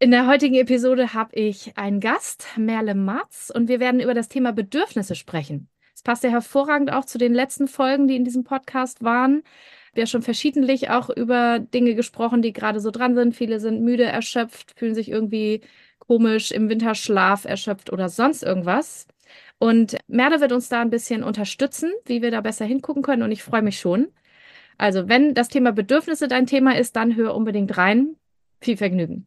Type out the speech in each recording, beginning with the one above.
In der heutigen Episode habe ich einen Gast, Merle Matz, und wir werden über das Thema Bedürfnisse sprechen. Es passt ja hervorragend auch zu den letzten Folgen, die in diesem Podcast waren. Wir haben schon verschiedentlich auch über Dinge gesprochen, die gerade so dran sind. Viele sind müde, erschöpft, fühlen sich irgendwie komisch im Winterschlaf erschöpft oder sonst irgendwas. Und Merle wird uns da ein bisschen unterstützen, wie wir da besser hingucken können. Und ich freue mich schon. Also, wenn das Thema Bedürfnisse dein Thema ist, dann hör unbedingt rein. Viel Vergnügen.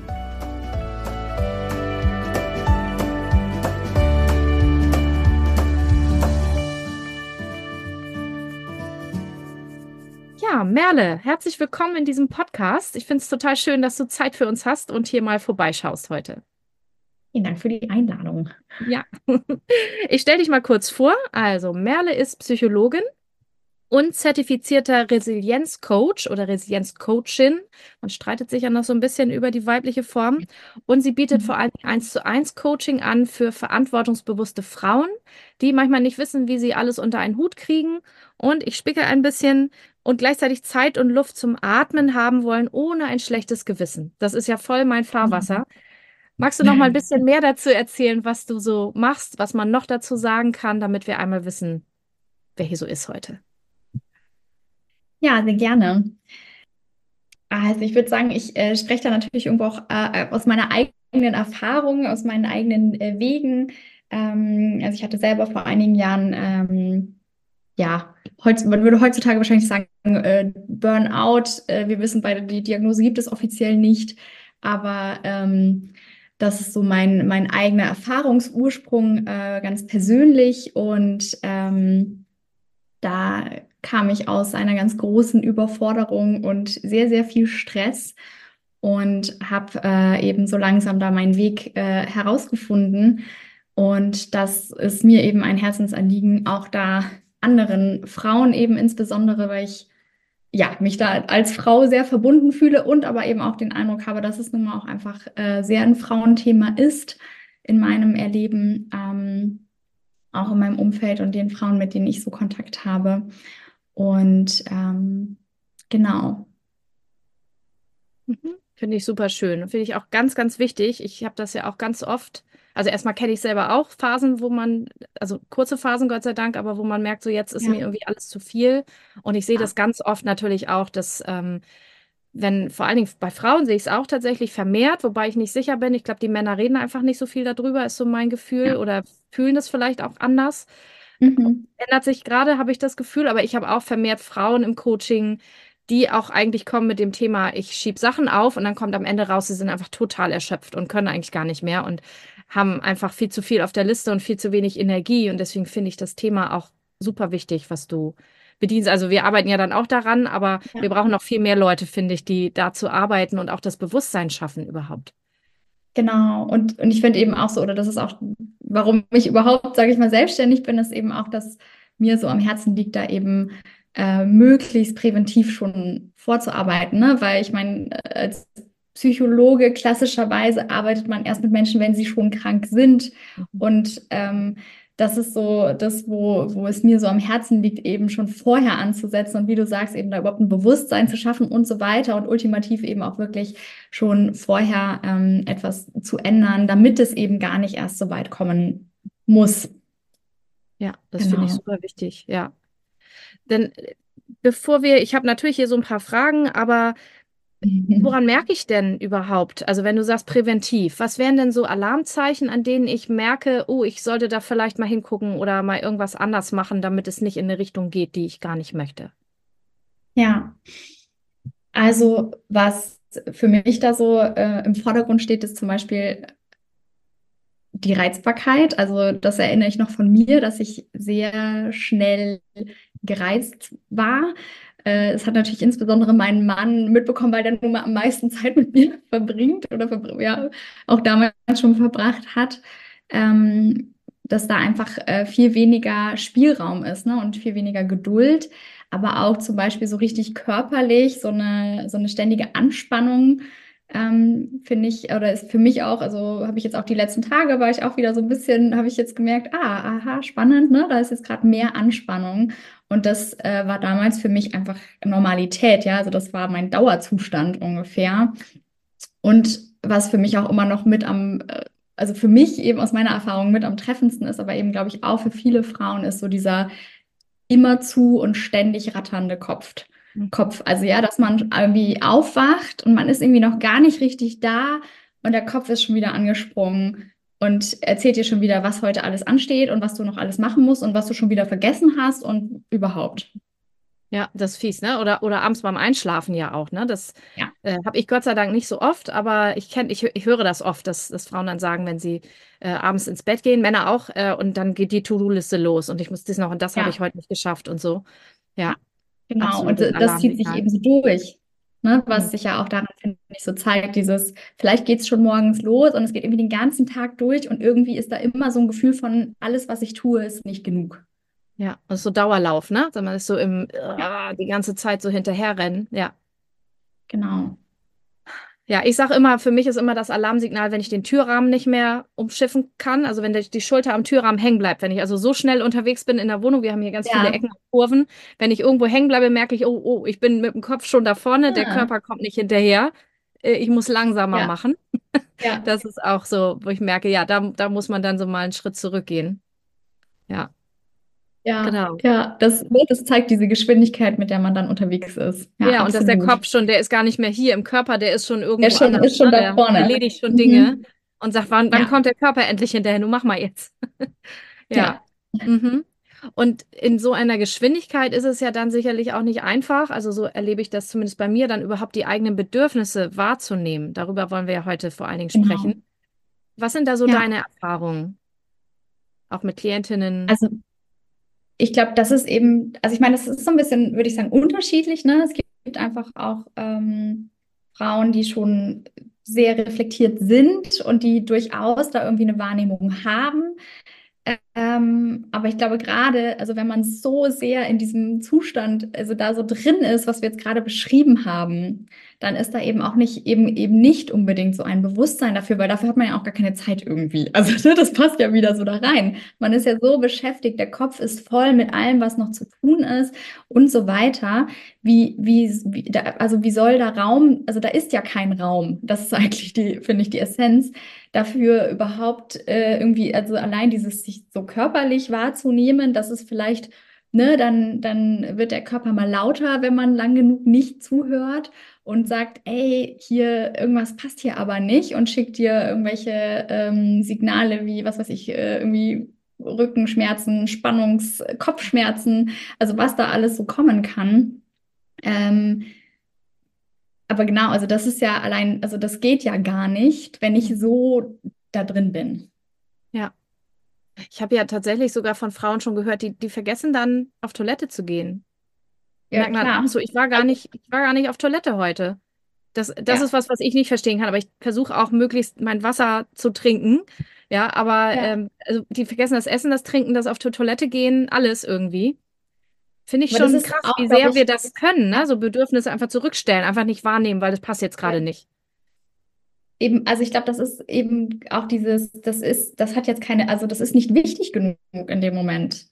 Merle, herzlich willkommen in diesem Podcast. Ich finde es total schön, dass du Zeit für uns hast und hier mal vorbeischaust heute. Vielen Dank für die Einladung. Ja, ich stelle dich mal kurz vor. Also, Merle ist Psychologin und zertifizierter Resilienzcoach oder Resilienzcoachin. Man streitet sich ja noch so ein bisschen über die weibliche Form. Und sie bietet mhm. vor allem eins zu eins Coaching an für verantwortungsbewusste Frauen, die manchmal nicht wissen, wie sie alles unter einen Hut kriegen. Und ich spicke ein bisschen und gleichzeitig Zeit und Luft zum Atmen haben wollen, ohne ein schlechtes Gewissen. Das ist ja voll mein Fahrwasser. Mhm. Magst du noch mal ein bisschen mehr dazu erzählen, was du so machst, was man noch dazu sagen kann, damit wir einmal wissen, wer hier so ist heute? Ja, sehr gerne. Also ich würde sagen, ich äh, spreche da natürlich irgendwo auch äh, aus meiner eigenen Erfahrung, aus meinen eigenen äh, Wegen. Ähm, also ich hatte selber vor einigen Jahren, ähm, ja, heutz, man würde heutzutage wahrscheinlich sagen, äh, Burnout. Äh, wir wissen beide, die Diagnose gibt es offiziell nicht, aber ähm, das ist so mein, mein eigener Erfahrungsursprung, äh, ganz persönlich und ähm, da kam ich aus einer ganz großen Überforderung und sehr, sehr viel Stress und habe äh, eben so langsam da meinen Weg äh, herausgefunden. Und das ist mir eben ein Herzensanliegen, auch da anderen Frauen eben insbesondere, weil ich ja, mich da als Frau sehr verbunden fühle und aber eben auch den Eindruck habe, dass es nun mal auch einfach äh, sehr ein Frauenthema ist in meinem Erleben, ähm, auch in meinem Umfeld und den Frauen, mit denen ich so Kontakt habe. Und ähm, genau. Mhm. Finde ich super schön. Finde ich auch ganz, ganz wichtig. Ich habe das ja auch ganz oft. Also erstmal kenne ich selber auch Phasen, wo man, also kurze Phasen, Gott sei Dank, aber wo man merkt, so jetzt ist ja. mir irgendwie alles zu viel. Und ich sehe ja. das ganz oft natürlich auch, dass ähm, wenn, vor allen Dingen bei Frauen sehe ich es auch tatsächlich vermehrt, wobei ich nicht sicher bin. Ich glaube, die Männer reden einfach nicht so viel darüber, ist so mein Gefühl, ja. oder fühlen das vielleicht auch anders. Mhm. Ändert sich gerade, habe ich das Gefühl, aber ich habe auch vermehrt Frauen im Coaching, die auch eigentlich kommen mit dem Thema, ich schiebe Sachen auf und dann kommt am Ende raus, sie sind einfach total erschöpft und können eigentlich gar nicht mehr und haben einfach viel zu viel auf der Liste und viel zu wenig Energie. Und deswegen finde ich das Thema auch super wichtig, was du bedienst. Also wir arbeiten ja dann auch daran, aber ja. wir brauchen noch viel mehr Leute, finde ich, die dazu arbeiten und auch das Bewusstsein schaffen überhaupt. Genau, und, und ich finde eben auch so, oder das ist auch, warum ich überhaupt, sage ich mal, selbstständig bin, ist eben auch, dass mir so am Herzen liegt, da eben äh, möglichst präventiv schon vorzuarbeiten, ne? weil ich meine, als Psychologe klassischerweise arbeitet man erst mit Menschen, wenn sie schon krank sind. Mhm. Und ähm, das ist so das, wo, wo es mir so am Herzen liegt, eben schon vorher anzusetzen und wie du sagst, eben da überhaupt ein Bewusstsein zu schaffen und so weiter und ultimativ eben auch wirklich schon vorher ähm, etwas zu ändern, damit es eben gar nicht erst so weit kommen muss. Ja, das genau. finde ich super wichtig, ja. Denn äh, bevor wir, ich habe natürlich hier so ein paar Fragen, aber Woran merke ich denn überhaupt? Also wenn du sagst präventiv, was wären denn so Alarmzeichen, an denen ich merke, oh, ich sollte da vielleicht mal hingucken oder mal irgendwas anders machen, damit es nicht in eine Richtung geht, die ich gar nicht möchte? Ja, also was für mich da so äh, im Vordergrund steht, ist zum Beispiel die Reizbarkeit. Also das erinnere ich noch von mir, dass ich sehr schnell gereizt war. Äh, es hat natürlich insbesondere mein Mann mitbekommen, weil der nun mal am meisten Zeit mit mir verbringt oder verbr ja, auch damals schon verbracht hat. Ähm, dass da einfach äh, viel weniger Spielraum ist ne? und viel weniger Geduld, aber auch zum Beispiel so richtig körperlich, so eine, so eine ständige Anspannung. Ähm, finde ich, oder ist für mich auch, also habe ich jetzt auch die letzten Tage, war ich auch wieder so ein bisschen, habe ich jetzt gemerkt, ah, aha, spannend, ne? Da ist jetzt gerade mehr Anspannung. Und das äh, war damals für mich einfach Normalität, ja. Also das war mein Dauerzustand ungefähr. Und was für mich auch immer noch mit am, äh, also für mich eben aus meiner Erfahrung mit am treffendsten ist, aber eben, glaube ich, auch für viele Frauen ist so dieser immerzu und ständig ratternde Kopf. Mhm. Kopf. Also ja, dass man irgendwie aufwacht und man ist irgendwie noch gar nicht richtig da und der Kopf ist schon wieder angesprungen und erzählt dir schon wieder, was heute alles ansteht und was du noch alles machen musst und was du schon wieder vergessen hast und überhaupt. Ja, das ist fies, ne? Oder, oder abends beim Einschlafen ja auch, ne? Das ja. äh, habe ich Gott sei Dank nicht so oft, aber ich kenne, ich, ich höre das oft, dass, dass Frauen dann sagen, wenn sie äh, abends ins Bett gehen, Männer auch, äh, und dann geht die To-Do-Liste los und ich muss das noch und das ja. habe ich heute nicht geschafft und so. Ja. Genau, und das zieht sich eben so durch. Ne, was mhm. sich ja auch daran, finde ich, so zeigt, dieses, vielleicht geht es schon morgens los und es geht irgendwie den ganzen Tag durch und irgendwie ist da immer so ein Gefühl von, alles, was ich tue, ist nicht genug. Ja, das ist so Dauerlauf, ne? Man ist so im, äh, die ganze Zeit so hinterherrennen. Ja. Genau. Ja, ich sage immer, für mich ist immer das Alarmsignal, wenn ich den Türrahmen nicht mehr umschiffen kann, also wenn die Schulter am Türrahmen hängen bleibt, wenn ich also so schnell unterwegs bin in der Wohnung, wir haben hier ganz ja. viele Ecken und Kurven, wenn ich irgendwo hängen bleibe, merke ich, oh, oh, ich bin mit dem Kopf schon da vorne, ja. der Körper kommt nicht hinterher, äh, ich muss langsamer ja. machen. Ja. Das ist auch so, wo ich merke, ja, da, da muss man dann so mal einen Schritt zurückgehen. Ja. Ja, genau. Ja, das, das zeigt diese Geschwindigkeit, mit der man dann unterwegs ist. Ja, ja und dass der Kopf schon, der ist gar nicht mehr hier im Körper, der ist schon irgendwo der schon, anders, ist schon ne? da vorne. Erledigt schon Dinge mhm. und sagt, wann, wann ja. kommt der Körper endlich hinterher? Du mach mal jetzt. ja. ja. Mhm. Und in so einer Geschwindigkeit ist es ja dann sicherlich auch nicht einfach, also so erlebe ich das zumindest bei mir, dann überhaupt die eigenen Bedürfnisse wahrzunehmen. Darüber wollen wir ja heute vor allen Dingen genau. sprechen. Was sind da so deine Erfahrungen? Auch mit Klientinnen? Also ich glaube, das ist eben, also ich meine, das ist so ein bisschen, würde ich sagen, unterschiedlich. Ne? Es gibt einfach auch ähm, Frauen, die schon sehr reflektiert sind und die durchaus da irgendwie eine Wahrnehmung haben. Ähm, aber ich glaube gerade, also wenn man so sehr in diesem Zustand, also da so drin ist, was wir jetzt gerade beschrieben haben, dann ist da eben auch nicht eben eben nicht unbedingt so ein Bewusstsein dafür, weil dafür hat man ja auch gar keine Zeit irgendwie. Also ne, das passt ja wieder so da rein. Man ist ja so beschäftigt, der Kopf ist voll mit allem, was noch zu tun ist und so weiter. Wie wie, wie da, also wie soll da Raum? Also da ist ja kein Raum. Das ist eigentlich die finde ich die Essenz dafür überhaupt äh, irgendwie, also allein dieses sich so körperlich wahrzunehmen, dass es vielleicht, ne, dann, dann wird der Körper mal lauter, wenn man lang genug nicht zuhört und sagt, ey, hier irgendwas passt hier aber nicht und schickt dir irgendwelche ähm, Signale wie, was weiß ich, äh, irgendwie Rückenschmerzen, Spannungs-, Kopfschmerzen, also was da alles so kommen kann. Ähm, aber genau, also das ist ja allein, also das geht ja gar nicht, wenn ich so da drin bin. Ja. Ich habe ja tatsächlich sogar von Frauen schon gehört, die, die vergessen dann auf Toilette zu gehen. Ja, merken dann, so, ich war gar nicht, ich war gar nicht auf Toilette heute. Das, das ja. ist was, was ich nicht verstehen kann, aber ich versuche auch möglichst mein Wasser zu trinken. Ja, aber ja. Ähm, also die vergessen das Essen, das Trinken, das auf die Toilette gehen, alles irgendwie. Finde ich schon krass, auch, wie sehr ich, wir das können, ne? so Bedürfnisse einfach zurückstellen, einfach nicht wahrnehmen, weil das passt jetzt gerade ja. nicht. Eben, also ich glaube, das ist eben auch dieses, das ist, das hat jetzt keine, also das ist nicht wichtig genug in dem Moment.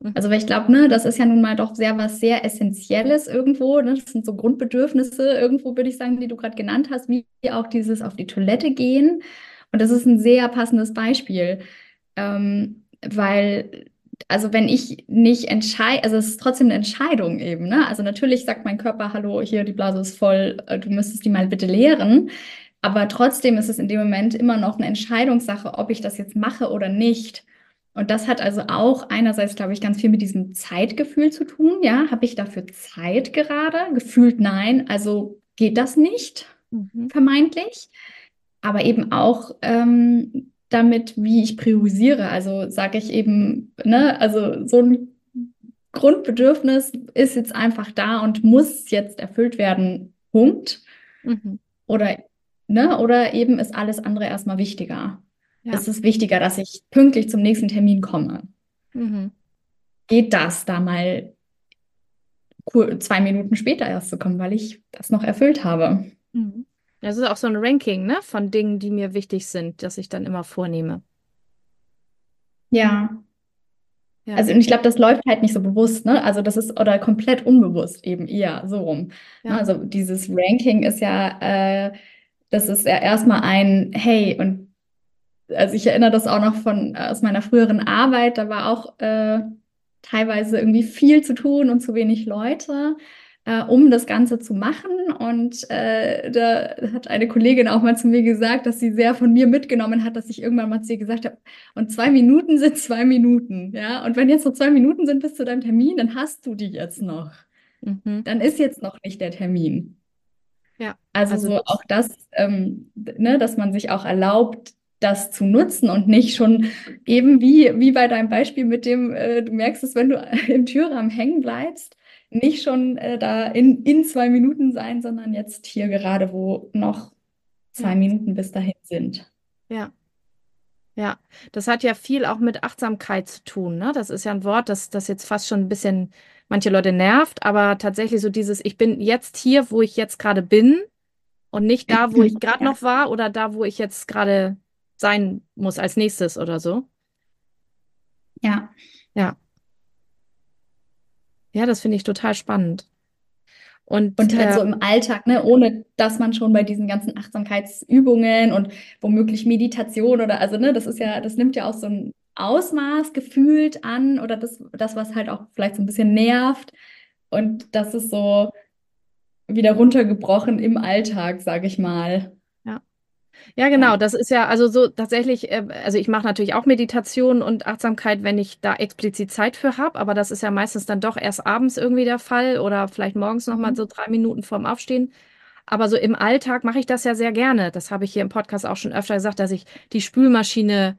Mhm. Also, weil ich glaube, ne, das ist ja nun mal doch sehr was sehr Essentielles irgendwo. Ne? Das sind so Grundbedürfnisse irgendwo, würde ich sagen, die du gerade genannt hast, wie auch dieses auf die Toilette gehen. Und das ist ein sehr passendes Beispiel, ähm, weil also wenn ich nicht entscheide, also es ist trotzdem eine Entscheidung eben, ne? Also natürlich sagt mein Körper, hallo, hier, die Blase ist voll, äh, du müsstest die mal bitte leeren. Aber trotzdem ist es in dem Moment immer noch eine Entscheidungssache, ob ich das jetzt mache oder nicht. Und das hat also auch einerseits, glaube ich, ganz viel mit diesem Zeitgefühl zu tun. Ja, habe ich dafür Zeit gerade? Gefühlt nein, also geht das nicht, mhm. vermeintlich. Aber eben auch ähm, damit, wie ich priorisiere. Also sage ich eben, ne, also so ein Grundbedürfnis ist jetzt einfach da und muss jetzt erfüllt werden. Punkt. Mhm. Oder, ne, oder eben ist alles andere erstmal wichtiger. ja. ist es wichtiger, dass ich pünktlich zum nächsten Termin komme. Mhm. Geht das, da mal zwei Minuten später erst zu kommen, weil ich das noch erfüllt habe? Mhm. Das ist auch so ein Ranking, ne, von Dingen, die mir wichtig sind, das ich dann immer vornehme. Ja. Ja. Also, und ich glaube, das läuft halt nicht so bewusst, ne? Also, das ist oder komplett unbewusst eben eher so rum. Ja. Also, dieses Ranking ist ja, äh, das ist ja erstmal ein, hey, und also ich erinnere das auch noch von aus meiner früheren Arbeit, da war auch äh, teilweise irgendwie viel zu tun und zu wenig Leute äh, um das Ganze zu machen. Und äh, da hat eine Kollegin auch mal zu mir gesagt, dass sie sehr von mir mitgenommen hat, dass ich irgendwann mal zu ihr gesagt habe, und zwei Minuten sind zwei Minuten. Ja, und wenn jetzt noch zwei Minuten sind bis zu deinem Termin, dann hast du die jetzt noch. Mhm. Dann ist jetzt noch nicht der Termin. Ja. Also, also so auch das, ähm, ne, dass man sich auch erlaubt, das zu nutzen und nicht schon eben wie, wie bei deinem Beispiel mit dem, äh, du merkst es, wenn du im Türrahmen hängen bleibst, nicht schon äh, da in, in zwei Minuten sein, sondern jetzt hier gerade, wo noch zwei ja. Minuten bis dahin sind. Ja. Ja, das hat ja viel auch mit Achtsamkeit zu tun. Ne? Das ist ja ein Wort, das, das jetzt fast schon ein bisschen manche Leute nervt, aber tatsächlich so dieses, ich bin jetzt hier, wo ich jetzt gerade bin und nicht da, wo ich gerade ja. noch war oder da, wo ich jetzt gerade sein muss als nächstes oder so. Ja. Ja. Ja, das finde ich total spannend. Und, und halt äh, so im Alltag, ne, ohne dass man schon bei diesen ganzen Achtsamkeitsübungen und womöglich Meditation oder also, ne, das ist ja, das nimmt ja auch so ein Ausmaß gefühlt an oder das, das, was halt auch vielleicht so ein bisschen nervt. Und das ist so wieder runtergebrochen im Alltag, sage ich mal. Ja, genau. Das ist ja also so tatsächlich, äh, also ich mache natürlich auch Meditation und Achtsamkeit, wenn ich da explizit Zeit für habe, aber das ist ja meistens dann doch erst abends irgendwie der Fall oder vielleicht morgens nochmal mhm. so drei Minuten vorm Aufstehen. Aber so im Alltag mache ich das ja sehr gerne. Das habe ich hier im Podcast auch schon öfter gesagt, dass ich die Spülmaschine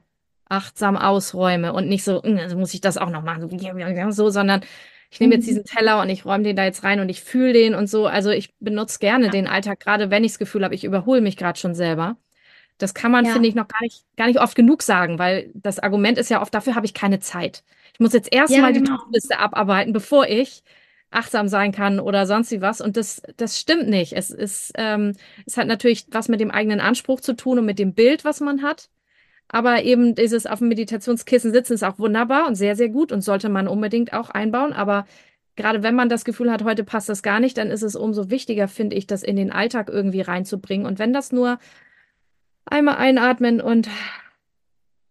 achtsam ausräume und nicht so, hm, also muss ich das auch noch machen, so, sondern ich nehme jetzt mhm. diesen Teller und ich räume den da jetzt rein und ich fühle den und so. Also ich benutze gerne ja. den Alltag, gerade wenn ich das Gefühl habe, ich überhole mich gerade schon selber. Das kann man, ja. finde ich, noch gar nicht, gar nicht oft genug sagen, weil das Argument ist ja oft, dafür habe ich keine Zeit. Ich muss jetzt erstmal ja, genau. die Liste abarbeiten, bevor ich achtsam sein kann oder sonst wie was. Und das, das stimmt nicht. Es ist, ähm, es hat natürlich was mit dem eigenen Anspruch zu tun und mit dem Bild, was man hat. Aber eben dieses auf dem Meditationskissen sitzen ist auch wunderbar und sehr, sehr gut und sollte man unbedingt auch einbauen. Aber gerade wenn man das Gefühl hat, heute passt das gar nicht, dann ist es umso wichtiger, finde ich, das in den Alltag irgendwie reinzubringen. Und wenn das nur Einmal einatmen und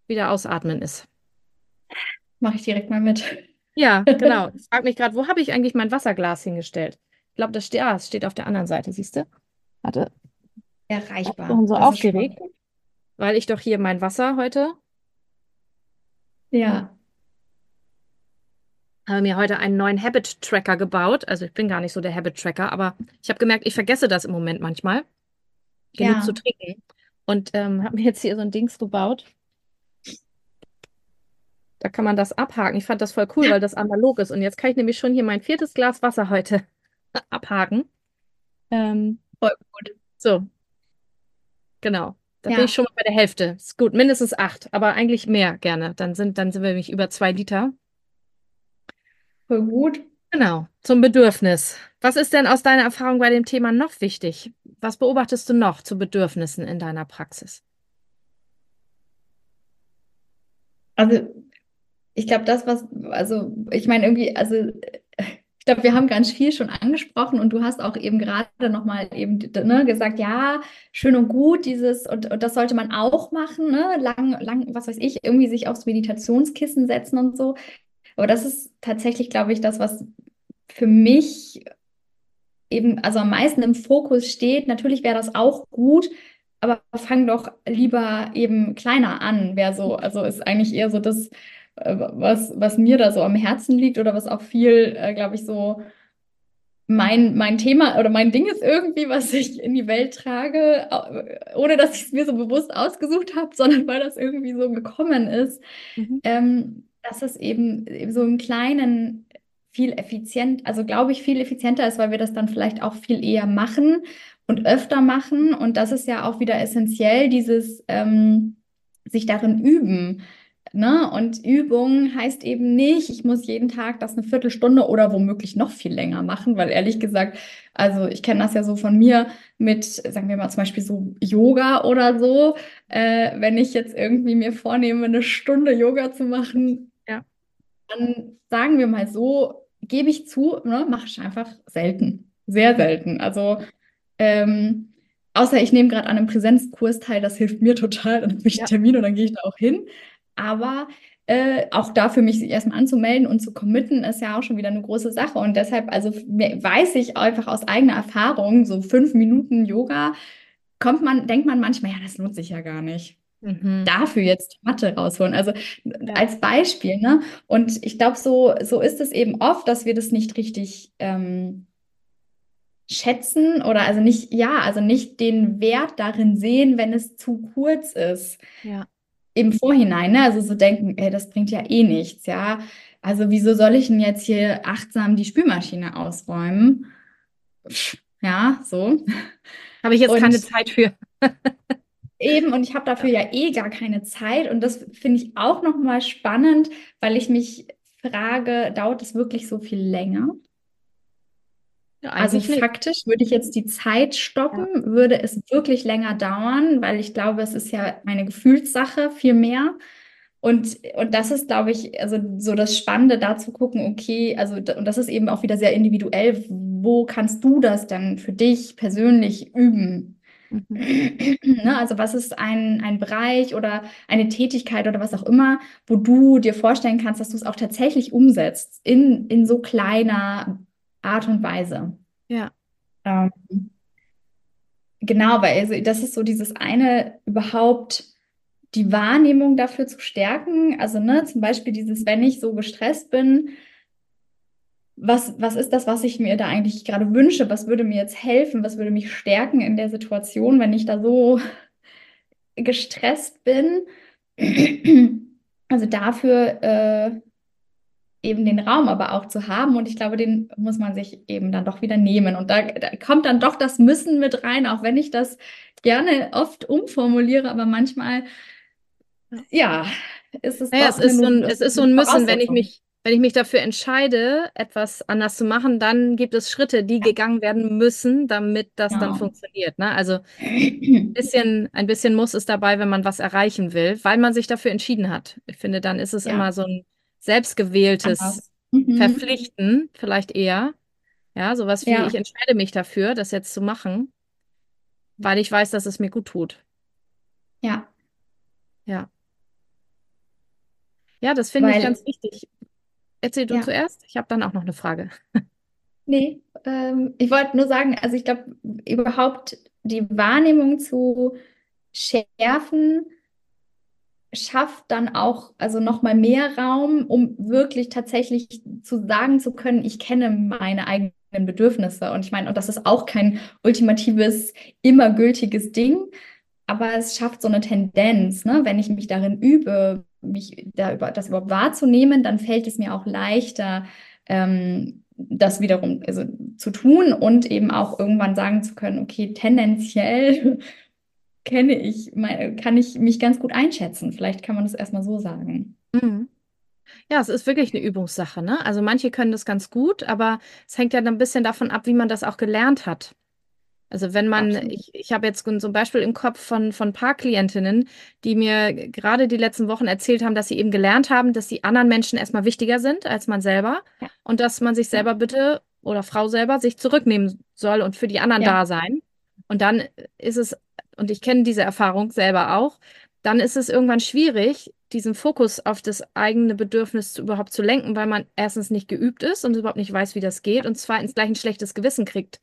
wieder ausatmen ist. Mache ich direkt mal mit. Ja, genau. Ich frage mich gerade, wo habe ich eigentlich mein Wasserglas hingestellt? Ich glaube, das steht, ah, steht auf der anderen Seite, siehst du? Warte. Erreichbar. Ich bin so das aufgeregt, weil ich doch hier mein Wasser heute. Ja. Habe mir heute einen neuen Habit Tracker gebaut. Also ich bin gar nicht so der Habit Tracker, aber ich habe gemerkt, ich vergesse das im Moment manchmal, genug ja. zu trinken. Und ähm, habe mir jetzt hier so ein Dings gebaut. Da kann man das abhaken. Ich fand das voll cool, weil das analog ist. Und jetzt kann ich nämlich schon hier mein viertes Glas Wasser heute abhaken. Ähm, voll gut. So. Genau. Da ja. bin ich schon mal bei der Hälfte. Ist gut, mindestens acht, aber eigentlich mehr gerne. Dann sind, dann sind wir nämlich über zwei Liter. Voll gut. Genau, zum Bedürfnis. Was ist denn aus deiner Erfahrung bei dem Thema noch wichtig? Was beobachtest du noch zu Bedürfnissen in deiner Praxis? Also, ich glaube, das, was, also, ich meine, irgendwie, also, ich glaube, wir haben ganz viel schon angesprochen und du hast auch eben gerade nochmal eben ne, gesagt, ja, schön und gut, dieses, und, und das sollte man auch machen, ne? lang, lang, was weiß ich, irgendwie sich aufs Meditationskissen setzen und so. Aber das ist tatsächlich, glaube ich, das, was für mich eben, also am meisten im Fokus steht. Natürlich wäre das auch gut, aber fang doch lieber eben kleiner an, wäre so, also ist eigentlich eher so das, äh, was, was mir da so am Herzen liegt oder was auch viel, äh, glaube ich, so mein, mein Thema oder mein Ding ist irgendwie, was ich in die Welt trage, ohne dass ich es mir so bewusst ausgesucht habe, sondern weil das irgendwie so gekommen ist. Mhm. Ähm, dass es eben, so im Kleinen viel effizient, also glaube ich, viel effizienter ist, weil wir das dann vielleicht auch viel eher machen und öfter machen. Und das ist ja auch wieder essentiell, dieses, ähm, sich darin üben. Ne? Und Übung heißt eben nicht, ich muss jeden Tag das eine Viertelstunde oder womöglich noch viel länger machen, weil ehrlich gesagt, also ich kenne das ja so von mir mit, sagen wir mal zum Beispiel so Yoga oder so. Äh, wenn ich jetzt irgendwie mir vornehme, eine Stunde Yoga zu machen. Dann sagen wir mal so, gebe ich zu, ne, mache ich einfach selten. Sehr selten. Also ähm, Außer ich nehme gerade an einem Präsenzkurs teil, das hilft mir total. Dann habe ich ja. einen Termin und dann gehe ich da auch hin. Aber äh, auch dafür mich erstmal anzumelden und zu committen, ist ja auch schon wieder eine große Sache. Und deshalb, also weiß ich einfach aus eigener Erfahrung, so fünf Minuten Yoga, kommt man, denkt man manchmal, ja, das lohnt sich ja gar nicht. Mhm. Dafür jetzt Mathe rausholen. Also ja. als Beispiel, ne? Und ich glaube, so, so ist es eben oft, dass wir das nicht richtig ähm, schätzen oder also nicht, ja, also nicht den Wert darin sehen, wenn es zu kurz ist. Ja. Im Vorhinein, ne? Also so denken, ey, das bringt ja eh nichts, ja. Also wieso soll ich denn jetzt hier achtsam die Spülmaschine ausräumen? Ja, so. Habe ich jetzt und keine Zeit für. eben, und ich habe dafür ja. ja eh gar keine Zeit. Und das finde ich auch nochmal spannend, weil ich mich frage, dauert es wirklich so viel länger? Ja, also faktisch würde ich jetzt die Zeit stoppen, ja. würde es wirklich länger dauern, weil ich glaube, es ist ja eine Gefühlssache viel mehr. Und, und das ist, glaube ich, also so das Spannende, da zu gucken, okay, also und das ist eben auch wieder sehr individuell, wo kannst du das dann für dich persönlich üben? Mhm. ne, also was ist ein, ein Bereich oder eine Tätigkeit oder was auch immer, wo du dir vorstellen kannst, dass du es auch tatsächlich umsetzt in, in so kleiner Art und Weise. Ja. Ähm, genau, weil also das ist so dieses eine überhaupt die Wahrnehmung dafür zu stärken. Also ne, zum Beispiel dieses, wenn ich so gestresst bin, was, was ist das, was ich mir da eigentlich gerade wünsche? Was würde mir jetzt helfen? Was würde mich stärken in der Situation, wenn ich da so gestresst bin? Also dafür äh, eben den Raum aber auch zu haben. Und ich glaube, den muss man sich eben dann doch wieder nehmen. Und da, da, kommt dann doch das Müssen mit rein, auch wenn ich das gerne oft umformuliere, aber manchmal, ja, ist es. Naja, es ist, so ein, es ist so ein Müssen, wenn ich mich. Wenn ich mich dafür entscheide, etwas anders zu machen, dann gibt es Schritte, die ja. gegangen werden müssen, damit das genau. dann funktioniert. Ne? Also ein bisschen, ein bisschen muss es dabei, wenn man was erreichen will, weil man sich dafür entschieden hat. Ich finde, dann ist es ja. immer so ein, selbstgewähltes mhm. Verpflichten, vielleicht eher. Ja, sowas wie, ja. ich entscheide mich dafür, das jetzt zu machen, weil ich weiß, dass es mir gut tut. Ja. Ja. Ja, das finde ich ganz wichtig. Erzähl du ja. zuerst. Ich habe dann auch noch eine Frage. Nee, ähm, ich wollte nur sagen, also ich glaube, überhaupt die Wahrnehmung zu schärfen, schafft dann auch also noch mal mehr Raum, um wirklich tatsächlich zu sagen zu können, ich kenne meine eigenen Bedürfnisse. Und ich meine, und das ist auch kein ultimatives, immer gültiges Ding, aber es schafft so eine Tendenz, ne? Wenn ich mich darin übe, mich da über, das überhaupt wahrzunehmen, dann fällt es mir auch leichter, ähm, das wiederum also, zu tun und eben auch irgendwann sagen zu können, okay, tendenziell kenne ich, kann ich mich ganz gut einschätzen. Vielleicht kann man das erstmal so sagen. Mhm. Ja, es ist wirklich eine Übungssache, ne? Also manche können das ganz gut, aber es hängt ja dann ein bisschen davon ab, wie man das auch gelernt hat. Also wenn man, Absolut. ich, ich habe jetzt so ein Beispiel im Kopf von, von ein paar Klientinnen, die mir gerade die letzten Wochen erzählt haben, dass sie eben gelernt haben, dass die anderen Menschen erstmal wichtiger sind als man selber ja. und dass man sich selber bitte oder Frau selber sich zurücknehmen soll und für die anderen ja. da sein. Und dann ist es und ich kenne diese Erfahrung selber auch, dann ist es irgendwann schwierig, diesen Fokus auf das eigene Bedürfnis zu, überhaupt zu lenken, weil man erstens nicht geübt ist und überhaupt nicht weiß, wie das geht und zweitens gleich ein schlechtes Gewissen kriegt,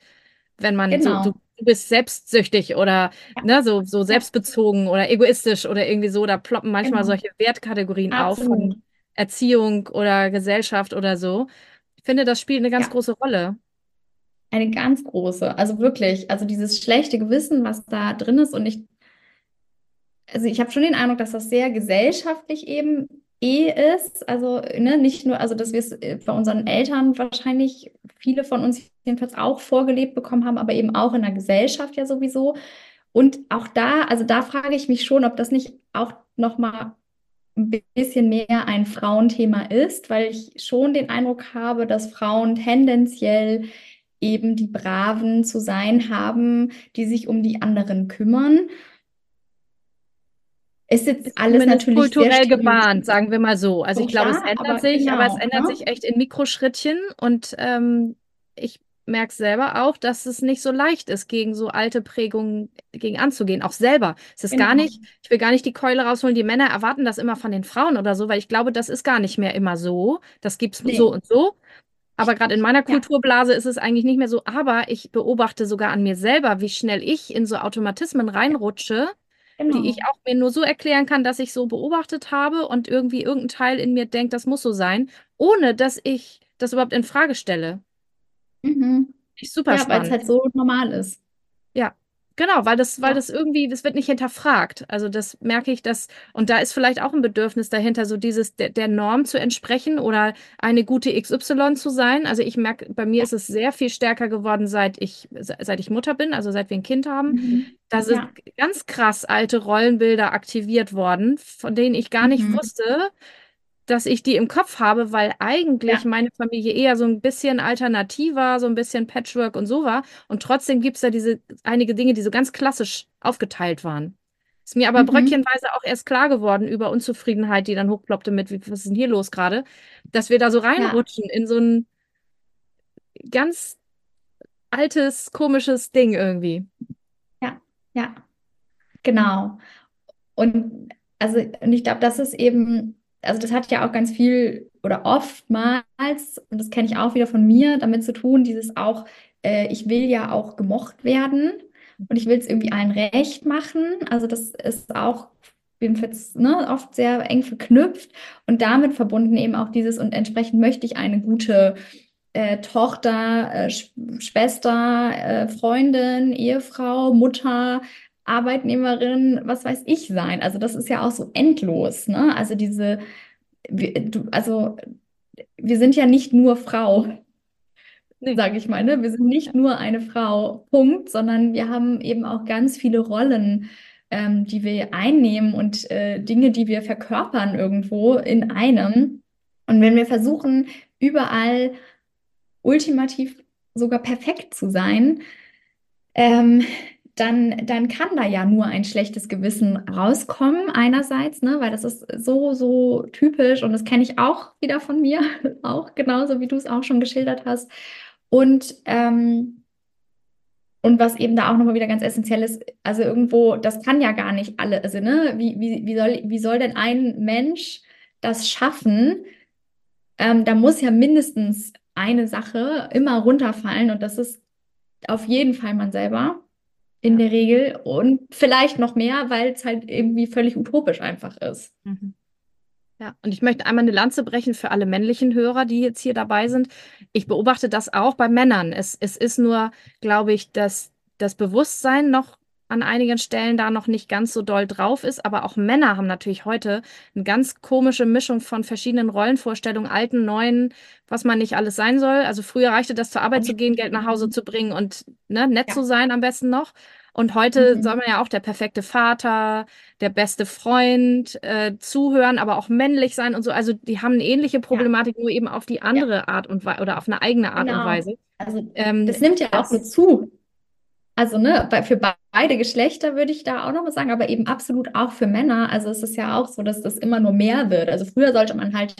wenn man genau. so, du, du, bist selbstsüchtig oder ja. ne, so, so selbstbezogen oder egoistisch oder irgendwie so, da ploppen manchmal genau. solche Wertkategorien Absolut. auf von Erziehung oder Gesellschaft oder so. Ich finde, das spielt eine ganz ja. große Rolle. Eine ganz große, also wirklich, also dieses schlechte Gewissen, was da drin ist und ich, also ich habe schon den Eindruck, dass das sehr gesellschaftlich eben eh ist, also ne, nicht nur, also dass wir es äh, bei unseren Eltern wahrscheinlich viele von uns jedenfalls auch vorgelebt bekommen haben, aber eben auch in der Gesellschaft ja sowieso. Und auch da, also da frage ich mich schon, ob das nicht auch nochmal ein bisschen mehr ein Frauenthema ist, weil ich schon den Eindruck habe, dass Frauen tendenziell eben die Braven zu sein haben, die sich um die anderen kümmern. Ist jetzt ist alles natürlich kulturell gebahnt, sagen wir mal so. Also ich glaube, ja, es ändert aber sich, genau, aber es ändert ne? sich echt in Mikroschrittchen und ähm, ich merke selber auch, dass es nicht so leicht ist, gegen so alte Prägungen gegen anzugehen. Auch selber. Es ist genau. gar nicht, ich will gar nicht die Keule rausholen. Die Männer erwarten das immer von den Frauen oder so, weil ich glaube, das ist gar nicht mehr immer so. Das gibt es nee. so und so. Aber gerade in meiner Kulturblase ja. ist es eigentlich nicht mehr so. Aber ich beobachte sogar an mir selber, wie schnell ich in so Automatismen reinrutsche, genau. die ich auch mir nur so erklären kann, dass ich so beobachtet habe und irgendwie irgendein Teil in mir denkt, das muss so sein, ohne dass ich das überhaupt in Frage stelle. Mhm. Super ja, weil es halt so normal ist. Genau, weil das, weil ja. das irgendwie, das wird nicht hinterfragt. Also das merke ich, dass, und da ist vielleicht auch ein Bedürfnis dahinter, so dieses der, der Norm zu entsprechen oder eine gute XY zu sein. Also ich merke, bei mir ist es sehr viel stärker geworden, seit ich, seit ich Mutter bin, also seit wir ein Kind haben. Mhm. Da sind ja. ganz krass alte Rollenbilder aktiviert worden, von denen ich gar nicht mhm. wusste, dass ich die im Kopf habe, weil eigentlich ja. meine Familie eher so ein bisschen alternativer, so ein bisschen Patchwork und so war. Und trotzdem gibt es da diese einige Dinge, die so ganz klassisch aufgeteilt waren. Ist mir aber mhm. bröckchenweise auch erst klar geworden über Unzufriedenheit, die dann hochploppte mit, wie, was ist denn hier los gerade, dass wir da so reinrutschen ja. in so ein ganz altes, komisches Ding irgendwie. Ja, ja, genau. Und also, und ich glaube, das ist eben also das hat ja auch ganz viel oder oftmals, und das kenne ich auch wieder von mir, damit zu tun, dieses auch, äh, ich will ja auch gemocht werden und ich will es irgendwie allen recht machen. Also das ist auch jedenfalls ne, oft sehr eng verknüpft und damit verbunden eben auch dieses und entsprechend möchte ich eine gute äh, Tochter, äh, Sch Schwester, äh, Freundin, Ehefrau, Mutter, Arbeitnehmerin, was weiß ich sein. Also das ist ja auch so endlos, ne? Also diese, also wir sind ja nicht nur Frau, nee. sage ich mal, ne? Wir sind nicht nur eine Frau, Punkt, sondern wir haben eben auch ganz viele Rollen, ähm, die wir einnehmen und äh, Dinge, die wir verkörpern irgendwo in einem. Und wenn wir versuchen, überall ultimativ sogar perfekt zu sein, ähm, dann, dann kann da ja nur ein schlechtes Gewissen rauskommen, einerseits, ne, weil das ist so, so typisch und das kenne ich auch wieder von mir, auch genauso wie du es auch schon geschildert hast. Und, ähm, und was eben da auch nochmal wieder ganz essentiell ist, also irgendwo, das kann ja gar nicht alle, also, ne, wie, wie, wie, soll, wie soll denn ein Mensch das schaffen? Ähm, da muss ja mindestens eine Sache immer runterfallen und das ist auf jeden Fall man selber in der Regel und vielleicht noch mehr, weil es halt irgendwie völlig utopisch einfach ist. Mhm. Ja, und ich möchte einmal eine Lanze brechen für alle männlichen Hörer, die jetzt hier dabei sind. Ich beobachte das auch bei Männern. Es, es ist nur, glaube ich, dass das Bewusstsein noch an einigen Stellen da noch nicht ganz so doll drauf ist. Aber auch Männer haben natürlich heute eine ganz komische Mischung von verschiedenen Rollenvorstellungen, alten, neuen, was man nicht alles sein soll. Also früher reichte das zur Arbeit zu gehen, Geld nach Hause zu bringen und ne, nett ja. zu sein am besten noch. Und heute mhm. soll man ja auch der perfekte Vater, der beste Freund, äh, zuhören, aber auch männlich sein und so. Also die haben eine ähnliche Problematik, ja. nur eben auf die andere ja. Art und Weise oder auf eine eigene Art genau. und Weise. Also ähm, das nimmt ja auch so zu. Also ne, für beide Geschlechter würde ich da auch noch mal sagen, aber eben absolut auch für Männer. Also es ist ja auch so, dass das immer nur mehr wird. Also früher sollte man halt,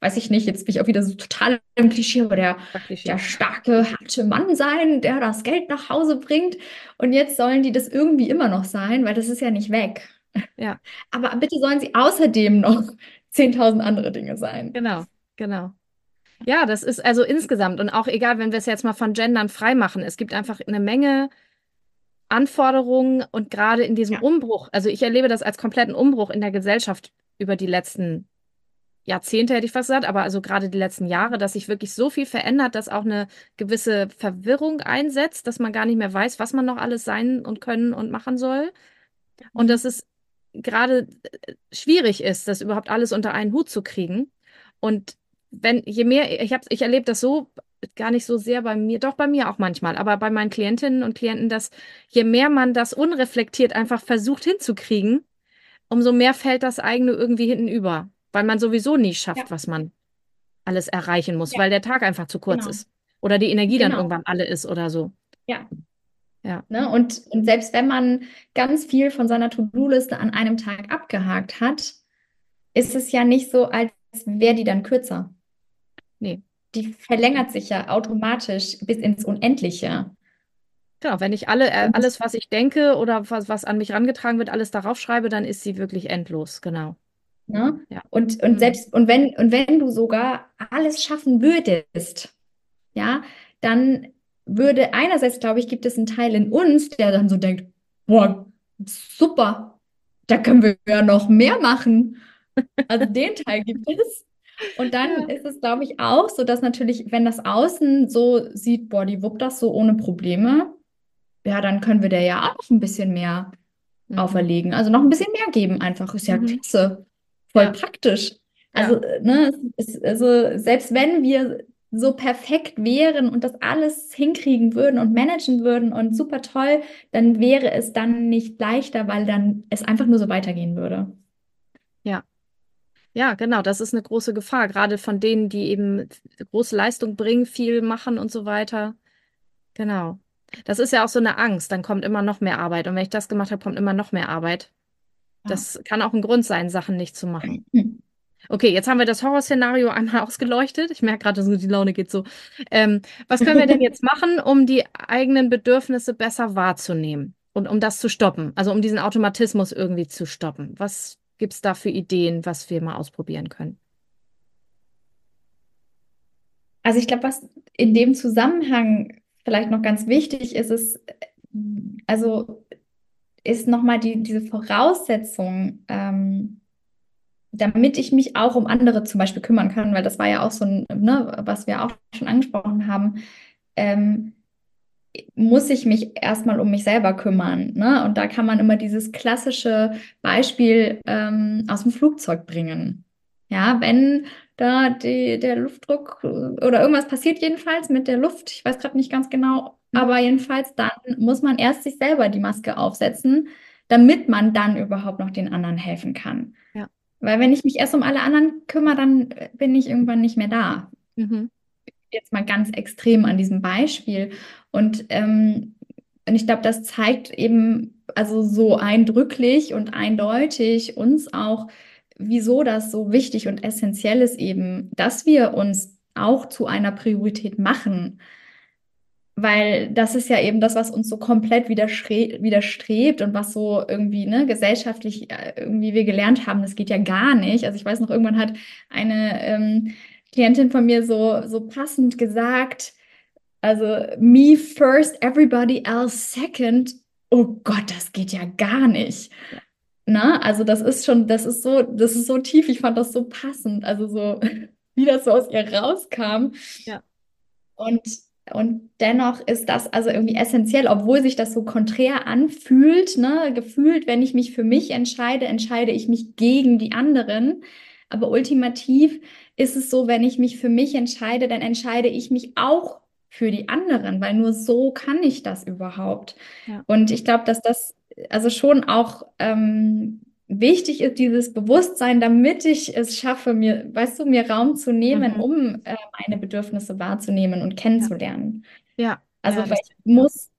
weiß ich nicht, jetzt bin ich auch wieder so total im Klischee, aber der, der starke, harte Mann sein, der das Geld nach Hause bringt. Und jetzt sollen die das irgendwie immer noch sein, weil das ist ja nicht weg. Ja. Aber bitte sollen sie außerdem noch 10.000 andere Dinge sein. Genau, genau. Ja, das ist also insgesamt und auch egal, wenn wir es jetzt mal von Gendern frei machen. Es gibt einfach eine Menge Anforderungen und gerade in diesem ja. Umbruch, also ich erlebe das als kompletten Umbruch in der Gesellschaft über die letzten Jahrzehnte, hätte ich fast gesagt, aber also gerade die letzten Jahre, dass sich wirklich so viel verändert, dass auch eine gewisse Verwirrung einsetzt, dass man gar nicht mehr weiß, was man noch alles sein und können und machen soll. Und dass es gerade äh, schwierig ist, das überhaupt alles unter einen Hut zu kriegen. Und wenn, je mehr, ich habe, ich erlebe das so gar nicht so sehr bei mir, doch bei mir auch manchmal, aber bei meinen Klientinnen und Klienten, dass je mehr man das unreflektiert einfach versucht hinzukriegen, umso mehr fällt das eigene irgendwie hinten über, weil man sowieso nie schafft, Ja, was man alles erreichen muss, ja, weil der Tag einfach zu kurz genau. ist oder die Energie dann Genau. irgendwann alle ist oder so. Ja. Ja. Ne? Und, und selbst wenn man ganz viel von seiner To-Do-Liste an einem Tag abgehakt hat, ist es ja nicht so, als wäre die dann kürzer. Nee. Die verlängert sich ja automatisch bis ins Unendliche. Genau, wenn ich alle, äh, alles, was ich denke oder was, was an mich rangetragen wird, alles darauf schreibe, dann ist sie wirklich endlos. Genau. ne? Ja. Und, und Mhm. selbst, und wenn, und wenn du sogar alles schaffen würdest, ja, dann würde einerseits, glaube ich, gibt es einen Teil in uns, der dann so denkt, boah, super, da können wir ja noch mehr machen. Also den Teil gibt es. Und dann Ja. ist es, glaube ich, auch so, dass natürlich, wenn das Außen so sieht, boah, die wuppt das so ohne Probleme, ja, dann können wir der ja auch noch ein bisschen mehr Mhm. auferlegen. Also noch ein bisschen mehr geben einfach. Ist ja Mhm. klasse. Voll Ja. praktisch. Ja. Also, ne, es ist, also selbst wenn wir so perfekt wären und das alles hinkriegen würden und managen würden und super toll, dann wäre es dann nicht leichter, weil dann es einfach nur so weitergehen würde. Ja. Genau, das ist eine große Gefahr, gerade von denen, die eben große Leistung bringen, viel machen und so weiter. Genau. Das ist ja auch so eine Angst, dann kommt immer noch mehr Arbeit. Und wenn ich das gemacht habe, kommt immer noch mehr Arbeit. Ja. Das kann auch ein Grund sein, Sachen nicht zu machen. Hm. Okay, jetzt haben wir das Horrorszenario einmal ausgeleuchtet. Ich merke gerade, die Laune geht so. Ähm, was können wir denn jetzt machen, um die eigenen Bedürfnisse besser wahrzunehmen und um das zu stoppen? Also um diesen Automatismus irgendwie zu stoppen. Was gibt es da für Ideen, was wir mal ausprobieren können? Also ich glaube, was in dem Zusammenhang vielleicht noch ganz wichtig ist, ist, also ist nochmal die, diese Voraussetzung, ähm, damit ich mich auch um andere zum Beispiel kümmern kann, weil das war ja auch so ein, ne, was wir auch schon angesprochen haben, ähm, muss ich mich erstmal um mich selber kümmern. Ne? Und da kann man immer dieses klassische Beispiel ähm, aus dem Flugzeug bringen. Ja, wenn da die, der Luftdruck oder irgendwas passiert jedenfalls mit der Luft, ich weiß gerade nicht ganz genau, Mhm. aber jedenfalls dann muss man erst sich selber die Maske aufsetzen, damit man dann überhaupt noch den anderen helfen kann. Ja. Weil wenn ich mich erst um alle anderen kümmere, dann äh, bin ich irgendwann nicht mehr da. Mhm. Jetzt mal ganz extrem an diesem Beispiel. Und, ähm, und ich glaube, das zeigt eben also so eindrücklich und eindeutig uns auch, wieso das so wichtig und essentiell ist eben, dass wir uns auch zu einer Priorität machen. Weil das ist ja eben das, was uns so komplett widerstre widerstrebt und was so irgendwie ne, gesellschaftlich äh, irgendwie wir gelernt haben, das geht ja gar nicht. Also ich weiß noch, irgendwann hat eine ähm, Klientin von mir so, so passend gesagt, also me first, everybody else second. Oh Gott, das geht ja gar nicht. Na, also das ist schon, das ist so, das ist so tief. Ich fand das so passend. Also so, wie das so aus ihr rauskam. Ja. Und, und dennoch ist das also irgendwie essentiell, obwohl sich das so konträr anfühlt, ne? Gefühlt, wenn ich mich für mich entscheide, entscheide ich mich gegen die anderen. Aber ultimativ ist es so, wenn ich mich für mich entscheide, dann entscheide ich mich auch für die anderen, weil nur so kann ich das überhaupt. Ja. Und ich glaube, dass das also schon auch ähm, wichtig ist, dieses Bewusstsein, damit ich es schaffe, mir, weißt du, mir Raum zu nehmen, Mhm. um äh, meine Bedürfnisse wahrzunehmen und kennenzulernen. Ja, Also ja, weil das, ich muss,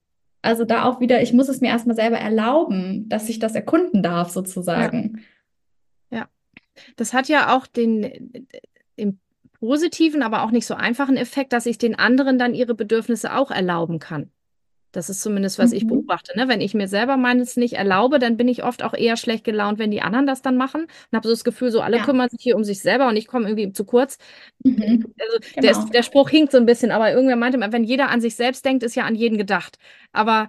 also da auch wieder, ich muss es mir erstmal selber erlauben, dass ich das erkunden darf, sozusagen. Das hat ja auch den, den positiven, aber auch nicht so einfachen Effekt, dass ich den anderen dann ihre Bedürfnisse auch erlauben kann. Das ist zumindest, was ich Mhm. beobachte. Ne? Wenn ich mir selber meines nicht erlaube, dann bin ich oft auch eher schlecht gelaunt, wenn die anderen das dann machen und habe so das Gefühl, so alle Ja. kümmern sich hier um sich selber und ich komme irgendwie zu kurz. Mhm. Also der, Genau. ist, der Spruch hinkt so ein bisschen, aber irgendwer meinte, wenn jeder an sich selbst denkt, ist ja an jeden gedacht. Aber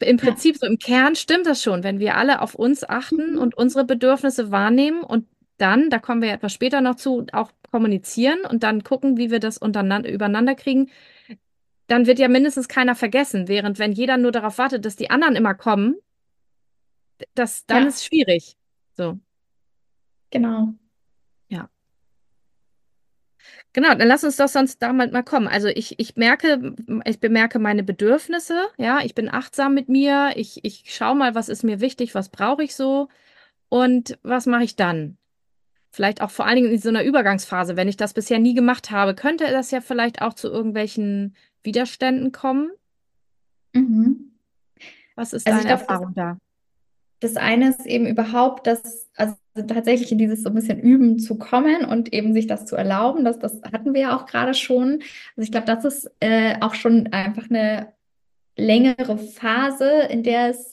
im Ja. Prinzip, so im Kern stimmt das schon, wenn wir alle auf uns achten Mhm. und unsere Bedürfnisse wahrnehmen und dann, da kommen wir ja etwas später noch zu, auch kommunizieren und dann gucken, wie wir das untereinander, übereinander kriegen, dann wird ja mindestens keiner vergessen. Während wenn jeder nur darauf wartet, dass die anderen immer kommen, das, dann Ja. ist es schwierig. So. Genau. Genau, dann lass uns doch sonst damit mal kommen. Also ich, ich merke, ich bemerke meine Bedürfnisse, ja, ich bin achtsam mit mir, ich, ich schaue mal, was ist mir wichtig, was brauche ich so. Und was mache ich dann? Vielleicht auch vor allen Dingen in so einer Übergangsphase, wenn ich das bisher nie gemacht habe, könnte das ja vielleicht auch zu irgendwelchen Widerständen kommen. Mhm. Was ist Also deine das, Erfahrung da? das eine ist eben überhaupt, das, also tatsächlich in dieses so ein bisschen Üben zu kommen und eben sich das zu erlauben. Das, das hatten wir ja auch gerade schon. Also ich glaube, das ist äh, auch schon einfach eine längere Phase, in der es